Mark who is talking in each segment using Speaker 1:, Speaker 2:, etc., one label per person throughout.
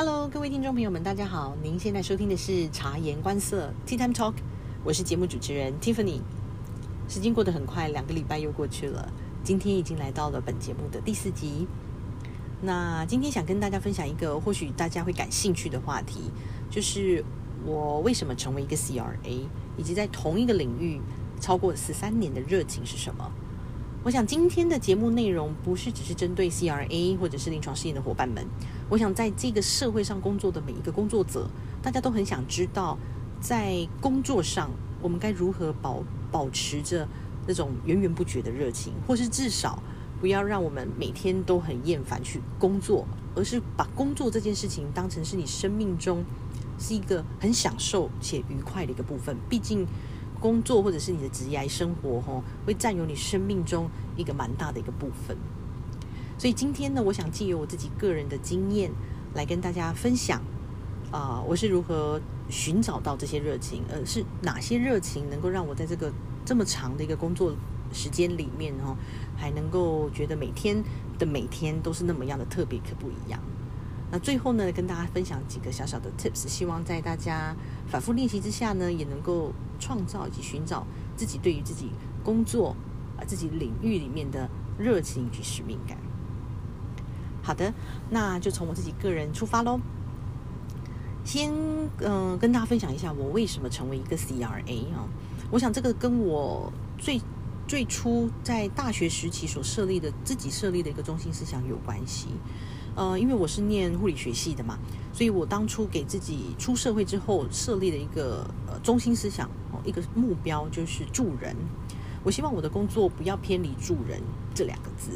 Speaker 1: Hello，各位听众朋友们，大家好！您现在收听的是察言观色 Tea Time Talk，我是节目主持人 Tiffany。时间过得很快，两个礼拜又过去了，今天已经来到了本节目的第四集。那今天想跟大家分享一个或许大家会感兴趣的话题，就是我为什么成为一个 CRA，以及在同一个领域超过十三年的热情是什么。我想今天的节目内容不是只是针对 CRA 或者是临床试验的伙伴们，我想在这个社会上工作的每一个工作者，大家都很想知道，在工作上我们该如何保保持着那种源源不绝的热情，或是至少不要让我们每天都很厌烦去工作，而是把工作这件事情当成是你生命中是一个很享受且愉快的一个部分，毕竟。工作或者是你的职业生活，吼，会占有你生命中一个蛮大的一个部分。所以今天呢，我想借由我自己个人的经验来跟大家分享，啊，我是如何寻找到这些热情，呃，是哪些热情能够让我在这个这么长的一个工作时间里面，哈，还能够觉得每天的每天都是那么样的特别，可不一样。那最后呢，跟大家分享几个小小的 tips，希望在大家反复练习之下呢，也能够创造以及寻找自己对于自己工作啊自己领域里面的热情与使命感。好的，那就从我自己个人出发喽。先嗯，跟大家分享一下我为什么成为一个 CRA 啊？我想这个跟我最最初在大学时期所设立的自己设立的一个中心思想有关系。呃，因为我是念护理学系的嘛，所以我当初给自己出社会之后设立了一个呃中心思想哦，一个目标就是助人。我希望我的工作不要偏离助人这两个字。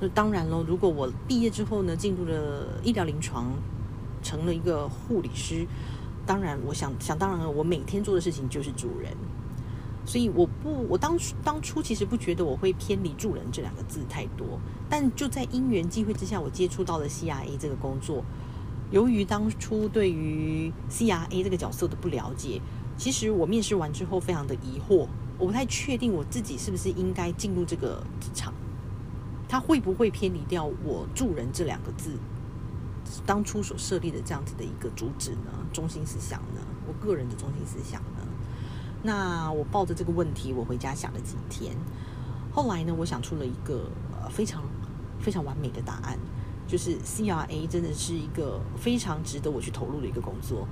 Speaker 1: 那当然喽，如果我毕业之后呢，进入了医疗临床，成了一个护理师，当然我想想当然了，我每天做的事情就是助人。所以我不，我当初当初其实不觉得我会偏离助人这两个字太多，但就在因缘际会之下，我接触到了 CRA 这个工作。由于当初对于 CRA 这个角色的不了解，其实我面试完之后非常的疑惑，我不太确定我自己是不是应该进入这个职场，他会不会偏离掉我助人这两个字当初所设立的这样子的一个主旨呢？中心思想呢？我个人的中心思想？那我抱着这个问题，我回家想了几天。后来呢，我想出了一个非常非常完美的答案，就是 CRA 真的是一个非常值得我去投入的一个工作，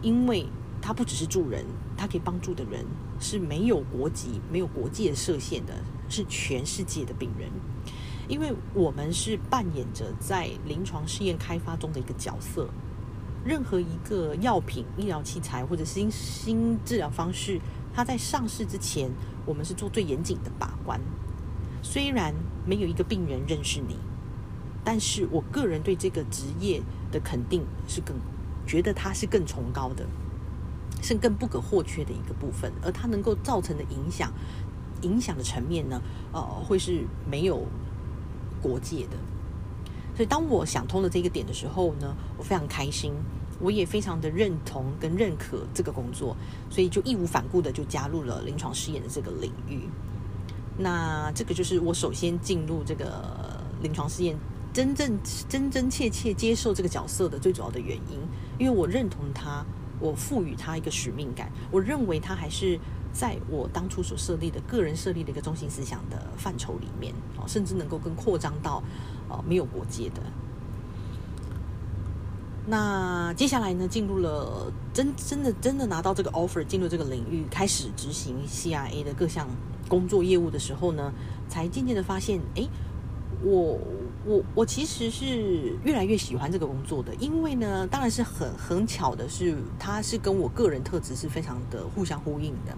Speaker 1: 因为它不只是助人，它可以帮助的人是没有国籍、没有国界设限的，是全世界的病人。因为我们是扮演着在临床试验开发中的一个角色。任何一个药品、医疗器材或者新新治疗方式，它在上市之前，我们是做最严谨的把关。虽然没有一个病人认识你，但是我个人对这个职业的肯定是更觉得它是更崇高的，是更不可或缺的一个部分。而它能够造成的影响，影响的层面呢，呃，会是没有国界的。所以，当我想通了这个点的时候呢，我非常开心，我也非常的认同跟认可这个工作，所以就义无反顾的就加入了临床试验的这个领域。那这个就是我首先进入这个临床试验，真正真真切切接受这个角色的最主要的原因，因为我认同他，我赋予他一个使命感，我认为他还是在我当初所设立的个人设立的一个中心思想的范畴里面，哦，甚至能够更扩张到。哦，没有国界的。那接下来呢，进入了真真的真的拿到这个 offer，进入这个领域，开始执行 CIA 的各项工作业务的时候呢，才渐渐的发现，哎，我我我其实是越来越喜欢这个工作的，因为呢，当然是很很巧的是，它是跟我个人特质是非常的互相呼应的。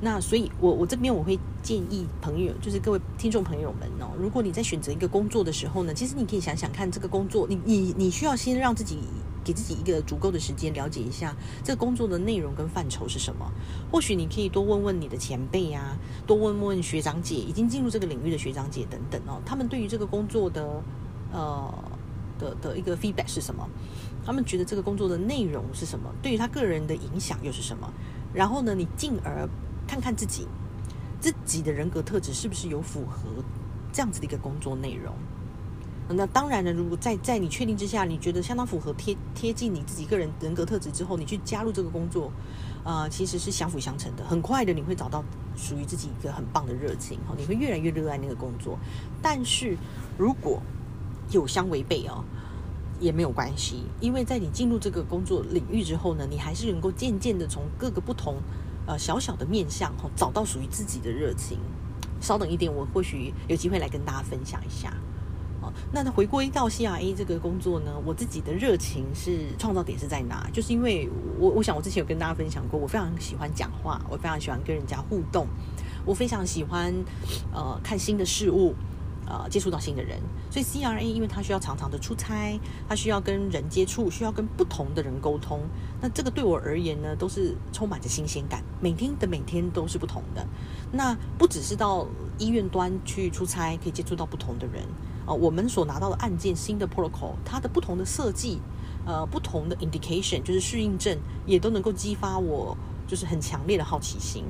Speaker 1: 那所以，我我这边我会建议朋友，就是各位听众朋友们哦，如果你在选择一个工作的时候呢，其实你可以想想看，这个工作，你你你需要先让自己给自己一个足够的时间，了解一下这个工作的内容跟范畴是什么。或许你可以多问问你的前辈啊，多问问学长姐，已经进入这个领域的学长姐等等哦，他们对于这个工作的呃的的一个 feedback 是什么？他们觉得这个工作的内容是什么？对于他个人的影响又是什么？然后呢，你进而。看看自己，自己的人格特质是不是有符合这样子的一个工作内容？那当然了，如果在在你确定之下，你觉得相当符合贴贴近你自己个人人格特质之后，你去加入这个工作，呃，其实是相辅相成的。很快的，你会找到属于自己一个很棒的热情，哈，你会越来越热爱那个工作。但是如果有相违背哦，也没有关系，因为在你进入这个工作领域之后呢，你还是能够渐渐的从各个不同呃小小的面向哈，找到属于自己的热情。稍等一点，我或许有机会来跟大家分享一下。那回归到 CRA 这个工作呢，我自己的热情是创造点是在哪？就是因为我我想我之前有跟大家分享过，我非常喜欢讲话，我非常喜欢跟人家互动，我非常喜欢呃看新的事物，呃接触到新的人。所以 CRA 因为它需要常常的出差，它需要跟人接触，需要跟不同的人沟通。那这个对我而言呢，都是充满着新鲜感，每天的每天都是不同的。那不只是到医院端去出差，可以接触到不同的人。啊，我们所拿到的案件，新的 protocol，它的不同的设计，呃，不同的 indication，就是适应症，也都能够激发我就是很强烈的好奇心。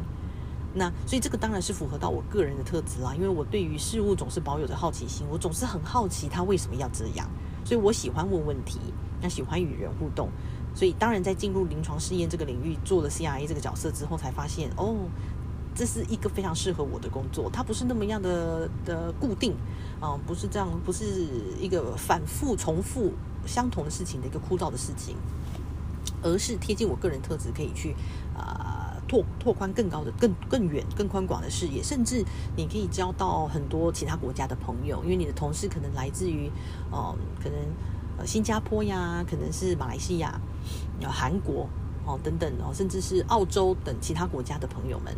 Speaker 1: 那所以这个当然是符合到我个人的特质啦，因为我对于事物总是保有着好奇心，我总是很好奇它为什么要这样，所以我喜欢问问题，那喜欢与人互动。所以当然在进入临床试验这个领域，做了 CRA 这个角色之后，才发现哦。这是一个非常适合我的工作，它不是那么样的的固定，啊，不是这样，不是一个反复重复相同的事情的一个枯燥的事情，而是贴近我个人特质，可以去啊拓拓宽更高的、更更远、更宽广的视野，甚至你可以交到很多其他国家的朋友，因为你的同事可能来自于哦，可能呃新加坡呀，可能是马来西亚、有韩国哦等等哦，甚至是澳洲等其他国家的朋友们。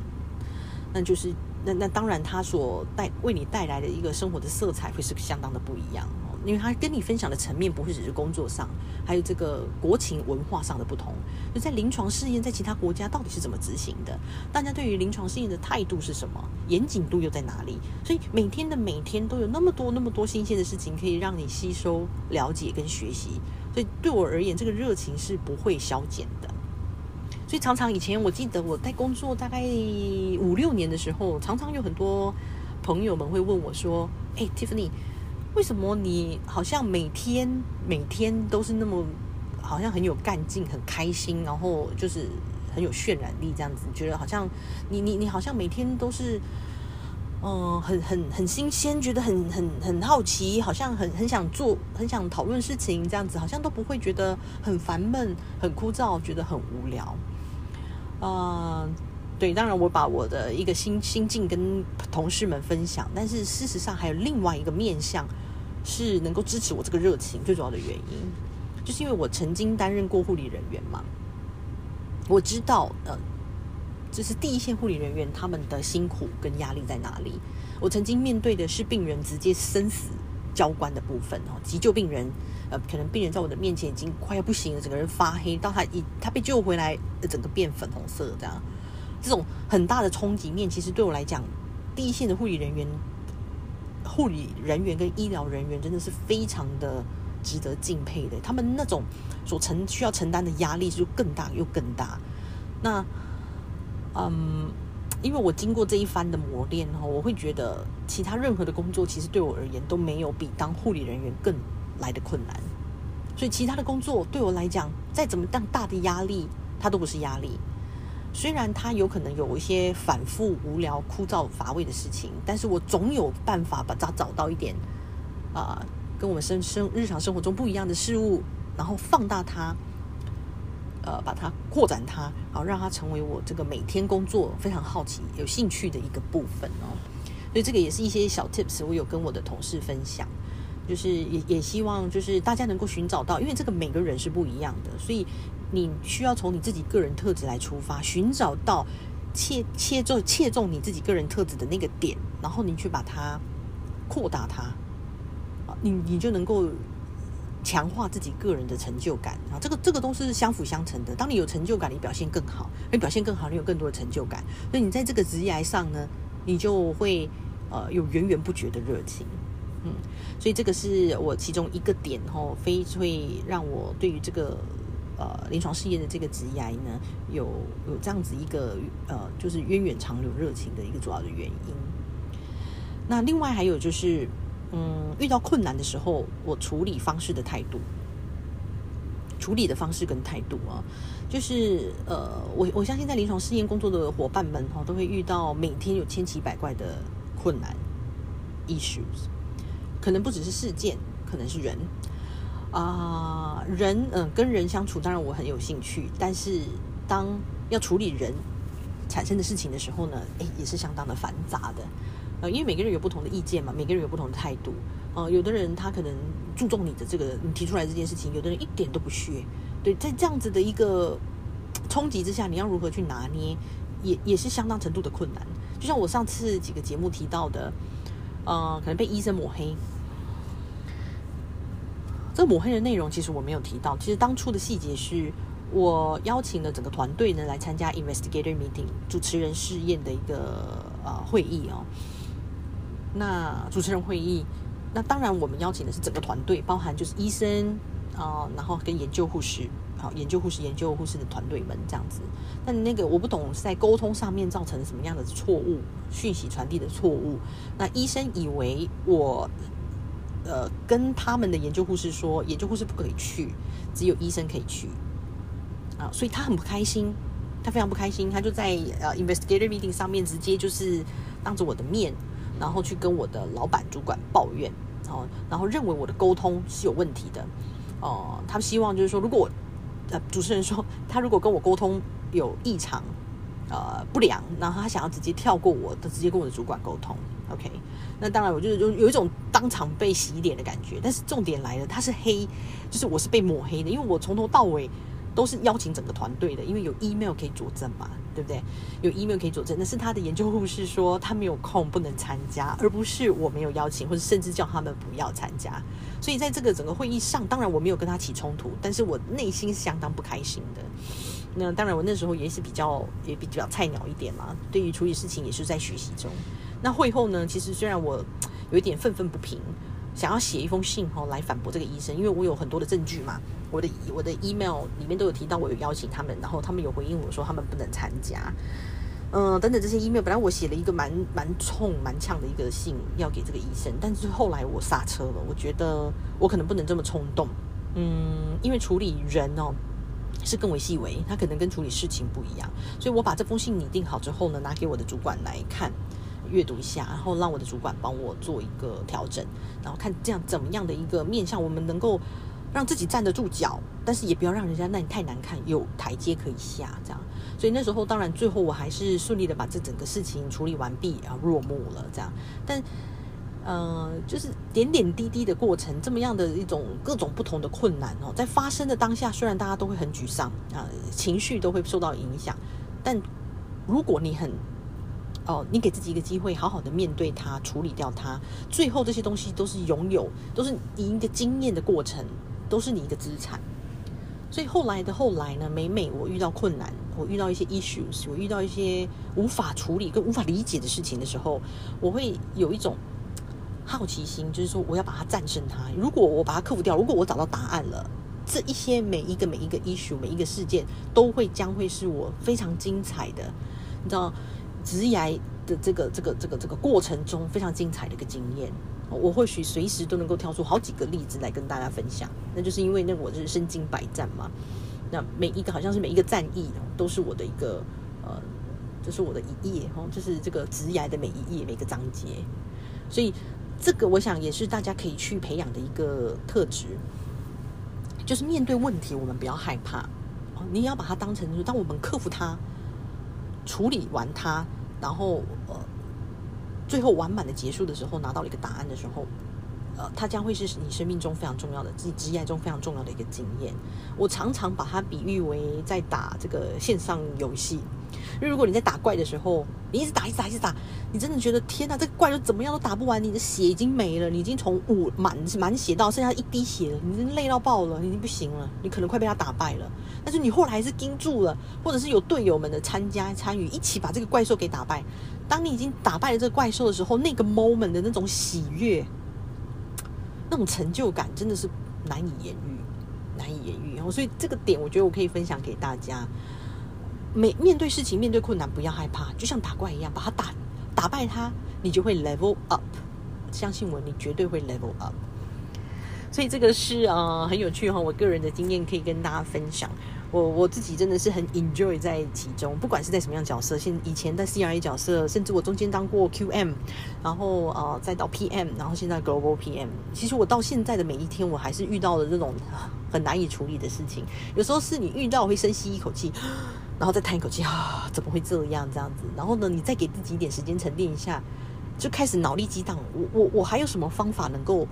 Speaker 1: 那就是那那当然，他所带为你带来的一个生活的色彩会是相当的不一样哦，因为他跟你分享的层面不会只是工作上，还有这个国情文化上的不同。就在临床试验，在其他国家到底是怎么执行的？大家对于临床试验的态度是什么？严谨度又在哪里？所以每天的每天都有那么多那么多新鲜的事情可以让你吸收、了解跟学习。所以对我而言，这个热情是不会消减的。所以常常以前我记得我在工作大概五六年的时候，常常有很多朋友们会问我说：“哎，Tiffany，为什么你好像每天每天都是那么好像很有干劲、很开心，然后就是很有渲染力这样子？觉得好像你你你好像每天都是嗯很很很新鲜，觉得很很很好奇，好像很很想做、很想讨论事情这样子，好像都不会觉得很烦闷、很枯燥，觉得很无聊。”嗯，对，当然我把我的一个心心境跟同事们分享，但是事实上还有另外一个面向是能够支持我这个热情最主要的原因，就是因为我曾经担任过护理人员嘛，我知道，呃，就是第一线护理人员他们的辛苦跟压力在哪里。我曾经面对的是病人直接生死交关的部分哦，急救病人。呃，可能病人在我的面前已经快要不行了，整个人发黑，到他一他被救回来，整个变粉红色这样，这种很大的冲击面，其实对我来讲，第一线的护理人员、护理人员跟医疗人员真的是非常的值得敬佩的。他们那种所承需要承担的压力就更大又更大。那，嗯，因为我经过这一番的磨练哈，我会觉得其他任何的工作其实对我而言都没有比当护理人员更。来的困难，所以其他的工作对我来讲，再怎么大大的压力，它都不是压力。虽然它有可能有一些反复、无聊、枯燥、乏味的事情，但是我总有办法把它找到一点啊，跟我们生生日常生活中不一样的事物，然后放大它，呃，把它扩展它，然后让它成为我这个每天工作非常好奇、有兴趣的一个部分哦。所以这个也是一些小 tips，我有跟我的同事分享。就是也也希望就是大家能够寻找到，因为这个每个人是不一样的，所以你需要从你自己个人特质来出发，寻找到切切中切中你自己个人特质的那个点，然后你去把它扩大它，你你就能够强化自己个人的成就感啊，这个这个都是相辅相成的。当你有成就感，你表现更好，你表现更好，你有更多的成就感，所以你在这个职业上呢，你就会呃有源源不绝的热情。嗯，所以这个是我其中一个点吼，非会让我对于这个呃临床试验的这个职业呢，有有这样子一个呃，就是源远长流热情的一个主要的原因。那另外还有就是，嗯，遇到困难的时候，我处理方式的态度，处理的方式跟态度啊，就是呃，我我相信在临床试验工作的伙伴们哦，都会遇到每天有千奇百怪的困难 issues，可能不只是事件，可能是人啊，人嗯，跟人相处，当然我很有兴趣，但是当要处理人产生的事情的时候呢，诶，也是相当的繁杂的。呃，因为每个人有不同的意见嘛，每个人有不同的态度。呃，有的人他可能注重你的这个你提出来这件事情，有的人一点都不屑。对，在这样子的一个冲击之下，你要如何去拿捏，也也是相当程度的困难。就像我上次几个节目提到的，呃，可能被医生抹黑。这个抹黑的内容其实我没有提到，其实当初的细节是我邀请了整个团队呢来参加 investigator meeting 主持人试验的一个呃会议哦。那主持人会议，那当然我们邀请的是整个团队，包含就是医生啊，然后跟研究护士，好，研究护士、研究护士的团队们这样子。但那个我不懂是在沟通上面造成什么样的错误，讯息传递的错误。那医生以为我呃跟他们的研究护士说，研究护士不可以去，只有医生可以去啊，所以他很不开心，他非常不开心，他就在呃 investigator meeting 上面直接就是当着我的面。然后去跟我的老板主管抱怨，然后然后认为我的沟通是有问题的，哦，他希望就是说，如果我呃主持人说他如果跟我沟通有异常，呃不良，然后他想要直接跳过我的，直接跟我的主管沟通，OK，那当然我就有有一种当场被洗脸的感觉，但是重点来了，他是黑，就是我是被抹黑的，因为我从头到尾。都是邀请整个团队的，因为有 email 可以佐证嘛，对不对？有 email 可以佐证，那是他的研究护士说他没有空不能参加，而不是我没有邀请，或者甚至叫他们不要参加。所以在这个整个会议上，当然我没有跟他起冲突，但是我内心相当不开心的。那当然我那时候也是比较也比较菜鸟一点嘛，对于处理事情也是在学习中。那会后呢，其实虽然我有一点愤愤不平。想要写一封信哦来反驳这个医生，因为我有很多的证据嘛，我的我的 email 里面都有提到我有邀请他们，然后他们有回应我说他们不能参加，嗯，等等这些 email，本来我写了一个蛮蛮冲蛮呛的一个信要给这个医生，但是后来我刹车了，我觉得我可能不能这么冲动，嗯，因为处理人哦是更为细微，他可能跟处理事情不一样，所以我把这封信拟定好之后呢，拿给我的主管来看。阅读一下，然后让我的主管帮我做一个调整，然后看这样怎么样的一个面向，我们能够让自己站得住脚，但是也不要让人家那你太难看，有台阶可以下这样。所以那时候当然最后我还是顺利的把这整个事情处理完毕，然后落幕了这样。但呃，就是点点滴滴的过程，这么样的一种各种不同的困难哦，在发生的当下，虽然大家都会很沮丧啊，情绪都会受到影响，但如果你很哦，你给自己一个机会，好好的面对它，处理掉它。最后这些东西都是拥有，都是你一个经验的过程，都是你一个资产。所以后来的后来呢，每每我遇到困难，我遇到一些 issues，我遇到一些无法处理跟无法理解的事情的时候，我会有一种好奇心，就是说我要把它战胜它。如果我把它克服掉，如果我找到答案了，这一些每一个每一个 issue，每一个事件都会将会是我非常精彩的，你知道。职涯的这个这个这个这个过程中非常精彩的一个经验，我或许随时都能够挑出好几个例子来跟大家分享。那就是因为那我是身经百战嘛，那每一个好像是每一个战役都是我的一个呃，这是我的一页哦，就是这个职涯的每一页每个章节。所以这个我想也是大家可以去培养的一个特质，就是面对问题我们不要害怕，你也要把它当成说，当我们克服它。处理完它，然后呃，最后完满的结束的时候，拿到了一个答案的时候，它将会是你生命中非常重要的，自己职业中非常重要的一个经验。我常常把它比喻为在打这个线上游戏。因为如果你在打怪的时候，你一直打，一直打，一直打，你真的觉得天哪，这个怪都怎么样都打不完，你的血已经没了，你已经从五满满血到剩下一滴血了，你已经累到爆了，你已经不行了，你可能快被他打败了。但是你后来还是盯住了，或者是有队友们的参加参与，一起把这个怪兽给打败。当你已经打败了这个怪兽的时候，那个 moment 的那种喜悦，那种成就感，真的是难以言喻，难以言喻。然后，所以这个点，我觉得我可以分享给大家。每面对事情、面对困难，不要害怕，就像打怪一样，把它打打败它，你就会 level up。相信我，你绝对会 level up。所以这个是啊很有趣哈，我个人的经验可以跟大家分享。我我自己真的是很 enjoy 在其中，不管是在什么样角色，现以前在 CRA 角色，甚至我中间当过 QM，然后呃再到 PM，然后现在 Global PM。其实我到现在的每一天，我还是遇到了这种很难以处理的事情。有时候是你遇到会深吸一口气，然后再叹一口气啊，怎么会这样这样子？然后呢，你再给自己一点时间沉淀一下，就开始脑力激荡。我我我还有什么方法能够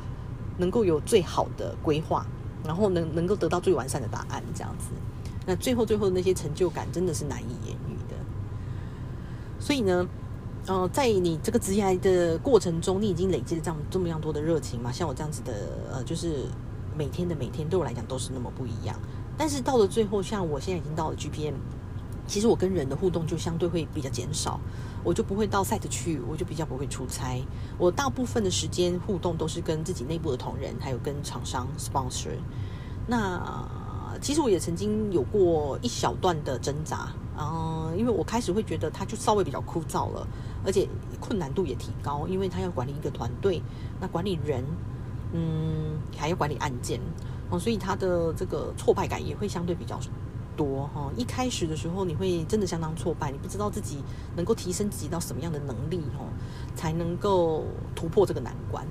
Speaker 1: 能够有最好的规划，然后能能够得到最完善的答案这样子？那最后最后的那些成就感真的是难以言喻的。所以呢，呃，在你这个职业的过程中，你已经累积了这样这么样多的热情嘛？像我这样子的，呃，就是每天的每天对我来讲都是那么不一样。但是到了最后，像我现在已经到了 GPM，其实我跟人的互动就相对会比较减少，我就不会到 site 去，我就比较不会出差。我大部分的时间互动都是跟自己内部的同仁，还有跟厂商 sponsor。那其实我也曾经有过一小段的挣扎，嗯，因为我开始会觉得它就稍微比较枯燥了，而且困难度也提高，因为它要管理一个团队，那管理人，嗯，还要管理案件，哦，所以它的这个挫败感也会相对比较多哈。一开始的时候，你会真的相当挫败，你不知道自己能够提升自己到什么样的能力哦，才能够突破这个难关。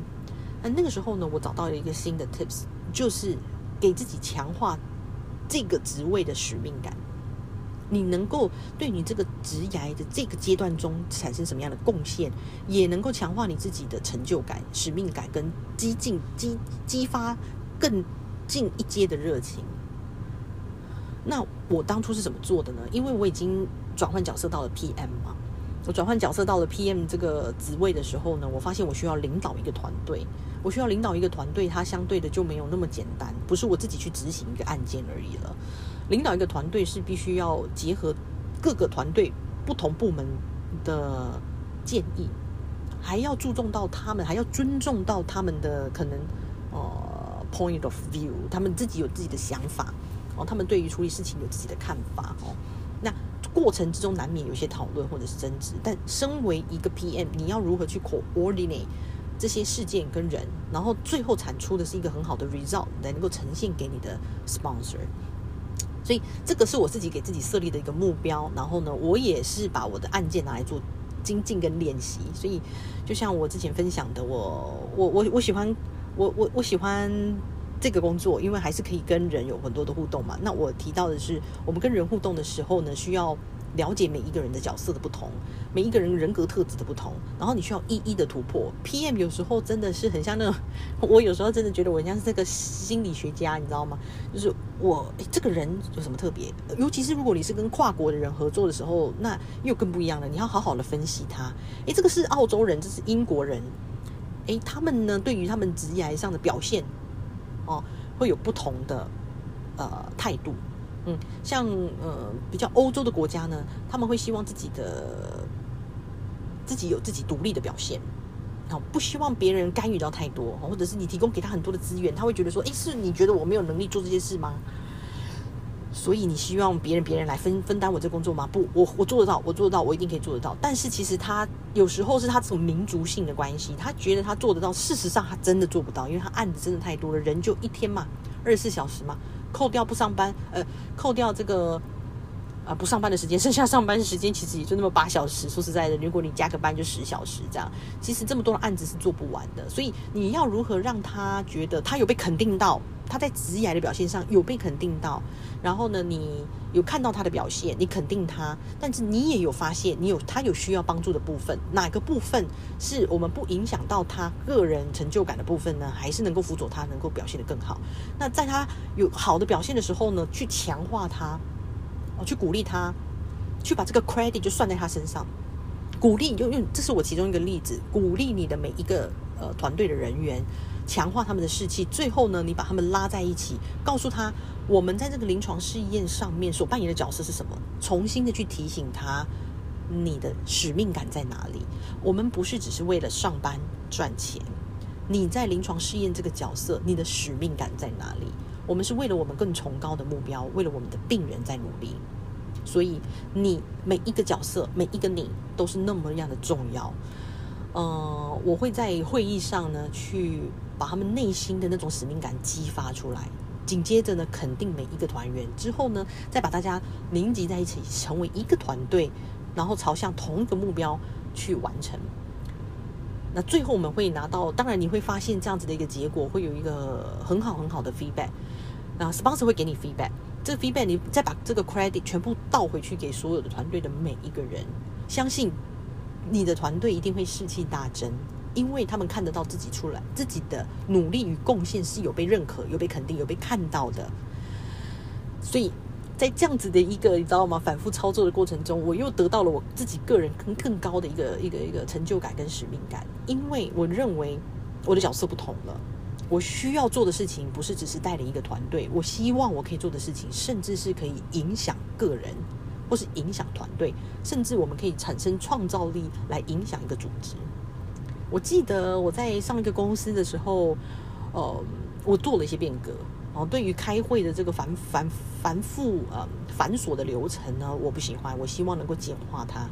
Speaker 1: 那那个时候呢，我找到了一个新的 tips，就是给自己强化。这个职位的使命感，你能够对你这个职涯的这个阶段中产生什么样的贡献，也能够强化你自己的成就感、使命感跟激进激激发更进一阶的热情。那我当初是怎么做的呢？因为我已经转换角色到了 PM 嘛。我转换角色到了 PM 这个职位的时候呢，我发现我需要领导一个团队。我需要领导一个团队，它相对的就没有那么简单，不是我自己去执行一个案件而已了。领导一个团队是必须要结合各个团队不同部门的建议，还要注重到他们，还要尊重到他们的可能呃 point of view，他们自己有自己的想法哦，他们对于处理事情有自己的看法哦。那过程之中难免有些讨论或者是争执，但身为一个 PM，你要如何去 coordinate 这些事件跟人，然后最后产出的是一个很好的 result，来能够呈现给你的 sponsor。所以这个是我自己给自己设立的一个目标。然后呢，我也是把我的案件拿来做精进跟练习。所以就像我之前分享的，我我我我喜欢我我我喜欢这个工作，因为还是可以跟人有很多的互动嘛。那我提到的是，我们跟人互动的时候呢，需要。了解每一个人的角色的不同，每一个人人格特质的不同，然后你需要一一的突破。PM 有时候真的是很像那种，我有时候真的觉得我像是这个心理学家，你知道吗？就是我这个人有什么特别？尤其是如果你是跟跨国的人合作的时候，那又更不一样了。你要好好的分析他。诶，这个是澳洲人，这是英国人。诶，他们呢，对于他们职业上的表现，哦，会有不同的呃态度。嗯，像呃比较欧洲的国家呢，他们会希望自己的自己有自己独立的表现，好不希望别人干预到太多，或者是你提供给他很多的资源，他会觉得说，哎，是你觉得我没有能力做这些事吗？所以你希望别人别人来分分担我这工作吗？不，我我做得到，我做得到，我一定可以做得到。但是其实他有时候是他这种民族性的关系，他觉得他做得到，事实上他真的做不到，因为他案子真的太多了，人就一天嘛，二十四小时嘛。扣掉不上班，呃，扣掉这个啊不上班的时间，剩下上班时间其实也就那么八小时。说实在的，如果你加个班就十小时这样，其实这么多的案子是做不完的。所以你要如何让他觉得他有被肯定到？他在职业的表现上有被肯定到，然后呢，你有看到他的表现，你肯定他，但是你也有发现，你有他有需要帮助的部分，哪个部分是我们不影响到他个人成就感的部分呢？还是能够辅佐他能够表现得更好？那在他有好的表现的时候呢，去强化他，哦，去鼓励他，去把这个 credit 就算在他身上，鼓励就用，这是我其中一个例子，鼓励你的每一个呃团队的人员。强化他们的士气，最后呢，你把他们拉在一起，告诉他，我们在这个临床试验上面所扮演的角色是什么？重新的去提醒他，你的使命感在哪里？我们不是只是为了上班赚钱，你在临床试验这个角色，你的使命感在哪里？我们是为了我们更崇高的目标，为了我们的病人在努力。所以，你每一个角色，每一个你，都是那么样的重要。呃，我会在会议上呢，去把他们内心的那种使命感激发出来。紧接着呢，肯定每一个团员之后呢，再把大家凝集在一起，成为一个团队，然后朝向同一个目标去完成。那最后我们会拿到，当然你会发现这样子的一个结果，会有一个很好很好的 feedback。那 sponsor 会给你 feedback，这个 feedback 你再把这个 credit 全部倒回去给所有的团队的每一个人，相信你的团队一定会士气大增。因为他们看得到自己出来，自己的努力与贡献是有被认可、有被肯定、有被看到的。所以在这样子的一个你知道吗？反复操作的过程中，我又得到了我自己个人更更高的一个一个一个成就感跟使命感。因为我认为我的角色不同了，我需要做的事情不是只是带领一个团队，我希望我可以做的事情，甚至是可以影响个人，或是影响团队，甚至我们可以产生创造力来影响一个组织。我记得我在上一个公司的时候，呃，我做了一些变革。然后对于开会的这个繁繁繁复呃繁琐的流程呢，我不喜欢。我希望能够简化它，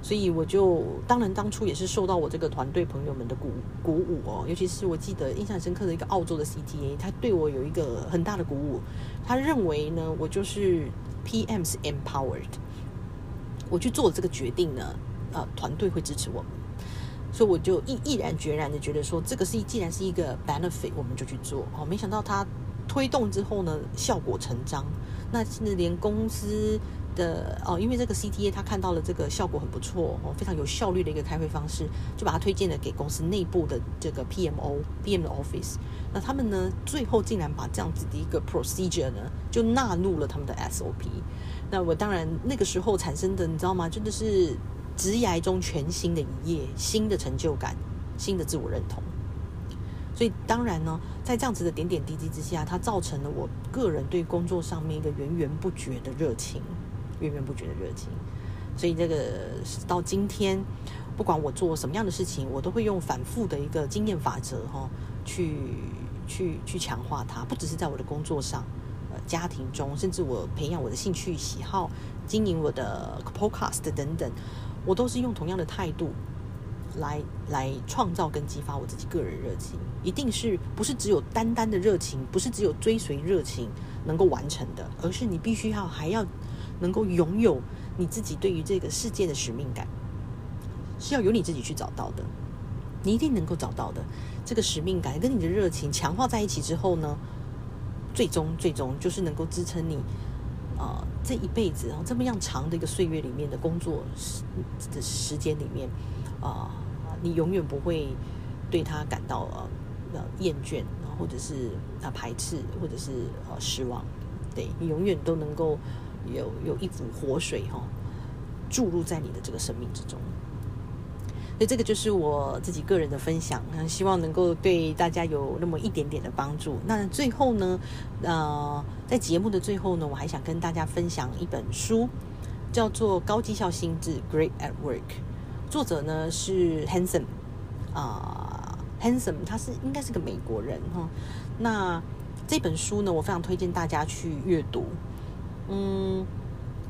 Speaker 1: 所以我就当然当初也是受到我这个团队朋友们的鼓鼓舞哦。尤其是我记得印象深刻的一个澳洲的 CTA，他对我有一个很大的鼓舞。他认为呢，我就是 PM 是 empowered，我去做这个决定呢，呃，团队会支持我们。所以我就毅毅然决然的觉得说，这个是既然是一个 benefit，我们就去做哦。没想到他推动之后呢，效果成章。那甚至连公司的哦，因为这个 CTA 他看到了这个效果很不错哦，非常有效率的一个开会方式，就把它推荐了给公司内部的这个 PMO、PM 的 office。那他们呢，最后竟然把这样子的一个 procedure 呢，就纳入了他们的 SOP。那我当然那个时候产生的，你知道吗？真的是。职涯中全新的一页，新的成就感，新的自我认同。所以当然呢，在这样子的点点滴滴之下，它造成了我个人对工作上面一个源源不绝的热情，源源不绝的热情。所以这个到今天，不管我做什么样的事情，我都会用反复的一个经验法则哈，去去去强化它。不只是在我的工作上，呃，家庭中，甚至我培养我的兴趣喜好，经营我的 podcast 等等。我都是用同样的态度来来创造跟激发我自己个人热情，一定是不是只有单单的热情，不是只有追随热情能够完成的，而是你必须要还要能够拥有你自己对于这个世界的使命感，是要由你自己去找到的，你一定能够找到的。这个使命感跟你的热情强化在一起之后呢，最终最终就是能够支撑你。啊，这一辈子啊，这么样长的一个岁月里面的工作时的时间里面，啊，你永远不会对他感到呃厌倦或者是啊排斥，或者是呃失望。对你永远都能够有有一股活水哈注入在你的这个生命之中。所以这个就是我自己个人的分享，希望能够对大家有那么一点点的帮助。那最后呢，呃，在节目的最后呢，我还想跟大家分享一本书，叫做《高绩效心智 Great at Work》，作者呢是 Hanson 啊，Hanson 他是应该是个美国人哈。那这本书呢，我非常推荐大家去阅读。嗯，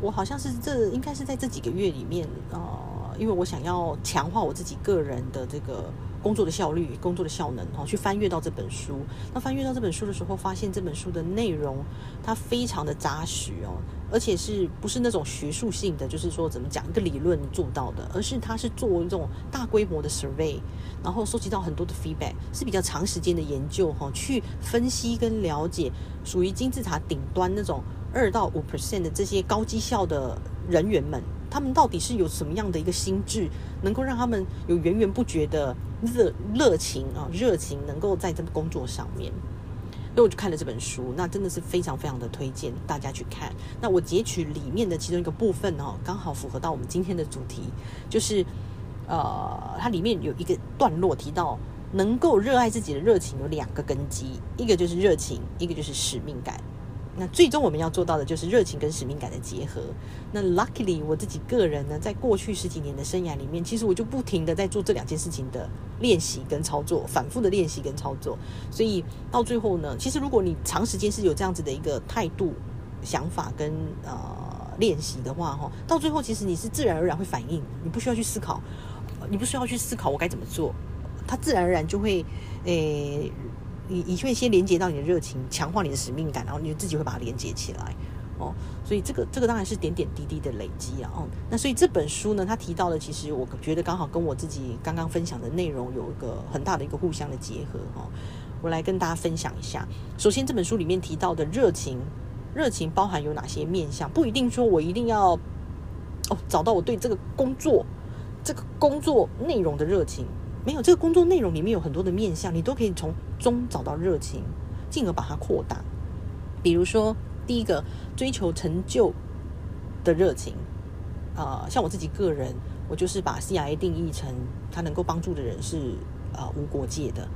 Speaker 1: 我好像是这应该是在这几个月里面啊。因为我想要强化我自己个人的这个工作的效率、工作的效能，哈，去翻阅到这本书。那翻阅到这本书的时候，发现这本书的内容它非常的扎实哦，而且是不是那种学术性的，就是说怎么讲一个理论做到的，而是它是做这种大规模的 survey，然后收集到很多的 feedback，是比较长时间的研究哈，去分析跟了解属于金字塔顶端那种二到五 percent 的这些高绩效的人员们。他们到底是有什么样的一个心智，能够让他们有源源不绝的热热情啊，热情能够在这个工作上面。所以我就看了这本书，那真的是非常非常的推荐大家去看。那我截取里面的其中一个部分哦，刚好符合到我们今天的主题，就是呃，它里面有一个段落提到，能够热爱自己的热情有两个根基，一个就是热情，一个就是使命感。那最终我们要做到的就是热情跟使命感的结合。那 luckily 我自己个人呢，在过去十几年的生涯里面，其实我就不停的在做这两件事情的练习跟操作，反复的练习跟操作。所以到最后呢，其实如果你长时间是有这样子的一个态度、想法跟呃练习的话，哈，到最后其实你是自然而然会反应，你不需要去思考你不需要去思考我该怎么做，它自然而然就会，诶，你你会先连接到你的热情，强化你的使命感，然后你自己会把它连接起来。哦，所以这个这个当然是点点滴滴的累积啊。哦，那所以这本书呢，它提到的其实我觉得刚好跟我自己刚刚分享的内容有一个很大的一个互相的结合哦。我来跟大家分享一下。首先，这本书里面提到的热情，热情包含有哪些面向？不一定说我一定要哦找到我对这个工作这个工作内容的热情，没有这个工作内容里面有很多的面向，你都可以从中找到热情，进而把它扩大。比如说。第一个追求成就的热情，啊，像我自己个人，我就是把 CIA 定义成它能够帮助的人是啊无国界的，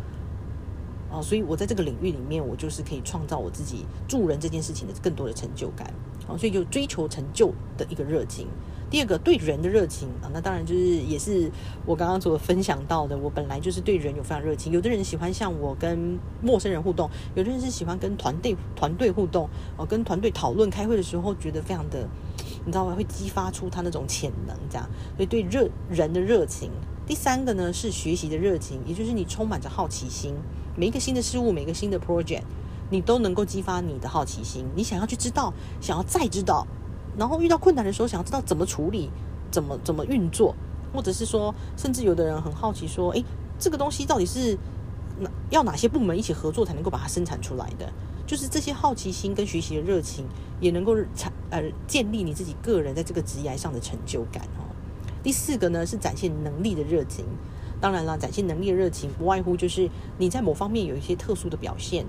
Speaker 1: 啊，所以我在这个领域里面，我就是可以创造我自己助人这件事情的更多的成就感，啊，所以就追求成就的一个热情。第二个对人的热情啊，那当然就是也是我刚刚所分享到的。我本来就是对人有非常热情。有的人喜欢像我跟陌生人互动，有的人是喜欢跟团队团队互动哦，跟团队讨论开会的时候，觉得非常的，你知道吗？会激发出他那种潜能，这样。所以对热人的热情。第三个呢是学习的热情，也就是你充满着好奇心，每一个新的事物，每个新的 project，你都能够激发你的好奇心，你想要去知道，想要再知道。然后遇到困难的时候，想要知道怎么处理，怎么怎么运作，或者是说，甚至有的人很好奇说，诶，这个东西到底是哪要哪些部门一起合作才能够把它生产出来的？就是这些好奇心跟学习的热情，也能够产呃建立你自己个人在这个职业上的成就感哦。第四个呢是展现能力的热情，当然了，展现能力的热情不外乎就是你在某方面有一些特殊的表现。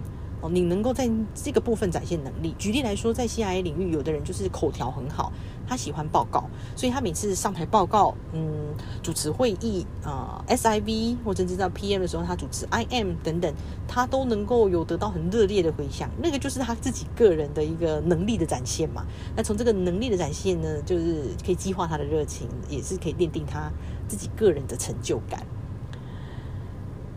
Speaker 1: 你能够在这个部分展现能力。举例来说，在 CIA 领域，有的人就是口条很好，他喜欢报告，所以他每次上台报告，嗯，主持会议啊，SIV 或者是在 PM 的时候，他主持 IM 等等，他都能够有得到很热烈的回响。那个就是他自己个人的一个能力的展现嘛。那从这个能力的展现呢，就是可以激化他的热情，也是可以奠定他自己个人的成就感。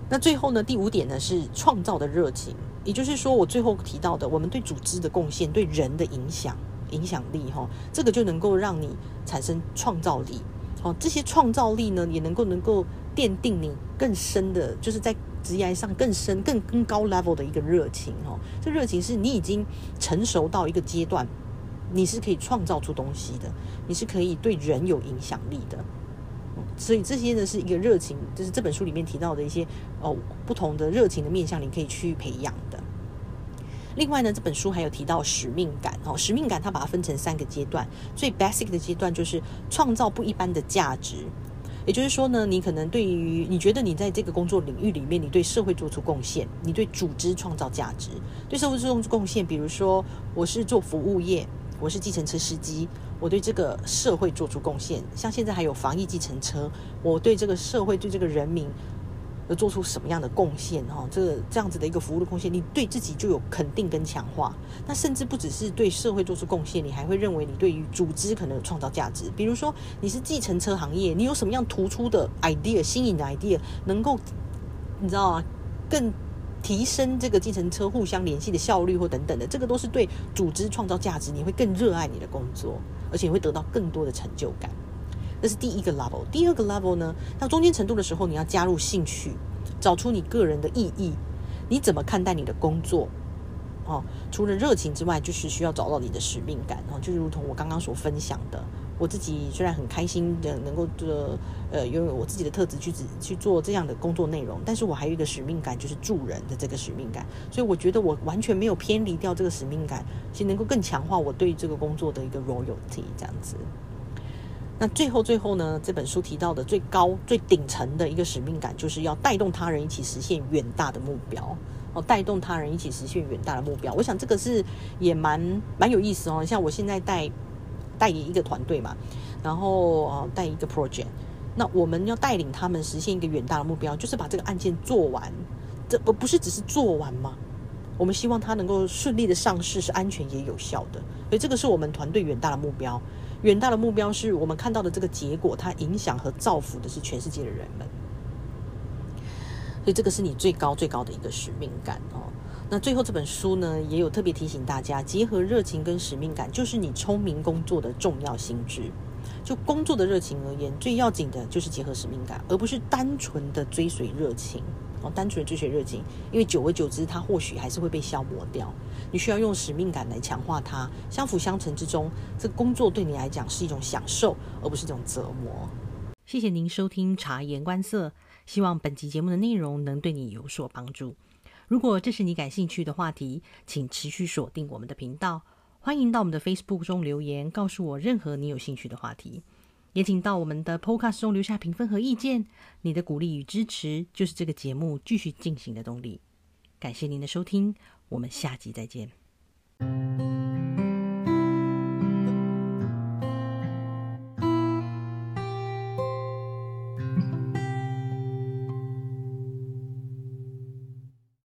Speaker 1: 那最后呢，第五点呢是创造的热情。也就是说，我最后提到的，我们对组织的贡献、对人的影响、影响力，哈，这个就能够让你产生创造力。哦，这些创造力呢，也能够能够奠定你更深的，就是在职业上更深、更更高 level 的一个热情。哦，这热情是你已经成熟到一个阶段，你是可以创造出东西的，你是可以对人有影响力的。所以这些呢是一个热情，就是这本书里面提到的一些哦不同的热情的面向，你可以去培养。另外呢，这本书还有提到使命感哦，使命感它把它分成三个阶段，最 basic 的阶段就是创造不一般的价值，也就是说呢，你可能对于你觉得你在这个工作领域里面，你对社会做出贡献，你对组织创造价值，对社会做出贡献，比如说我是做服务业，我是计程车司机。我对这个社会做出贡献，像现在还有防疫计程车，我对这个社会、对这个人民，要做出什么样的贡献？哈，这这样子的一个服务的贡献，你对自己就有肯定跟强化。那甚至不只是对社会做出贡献，你还会认为你对于组织可能有创造价值。比如说，你是计程车行业，你有什么样突出的 idea、新颖的 idea，能够你知道吗？更提升这个计程车互相联系的效率或等等的，这个都是对组织创造价值，你会更热爱你的工作。而且会得到更多的成就感，这是第一个 level。第二个 level 呢，到中间程度的时候，你要加入兴趣，找出你个人的意义，你怎么看待你的工作？哦，除了热情之外，就是需要找到你的使命感。哦，就如同我刚刚所分享的。我自己虽然很开心的能够的呃拥有我自己的特质去去做这样的工作内容，但是我还有一个使命感，就是助人的这个使命感。所以我觉得我完全没有偏离掉这个使命感，其实能够更强化我对这个工作的一个 royalty 这样子。那最后最后呢，这本书提到的最高最顶层的一个使命感，就是要带动他人一起实现远大的目标哦，带动他人一起实现远大的目标。我想这个是也蛮蛮有意思哦。像我现在带。带一个团队嘛，然后呃带一个 project，那我们要带领他们实现一个远大的目标，就是把这个案件做完。这不不是只是做完吗？我们希望它能够顺利的上市，是安全也有效的。所以这个是我们团队远大的目标。远大的目标是我们看到的这个结果，它影响和造福的是全世界的人们。所以这个是你最高最高的一个使命感哦。那最后这本书呢，也有特别提醒大家，结合热情跟使命感，就是你聪明工作的重要心智。就工作的热情而言，最要紧的就是结合使命感，而不是单纯的追随热情。单纯的追求热情，因为久而久之，它或许还是会被消磨掉。你需要用使命感来强化它，相辅相成之中，这工作对你来讲是一种享受，而不是一种折磨。谢谢您收听察言观色，希望本集节目的内容能对你有所帮助。如果这是你感兴趣的话题，请持续锁定我们的频道。欢迎到我们的 Facebook 中留言，告诉我任何你有兴趣的话题。也请到我们的 podcast 中留下评分和意见。你的鼓励与支持就是这个节目继续进行的动力。感谢您的收听我们下集再见。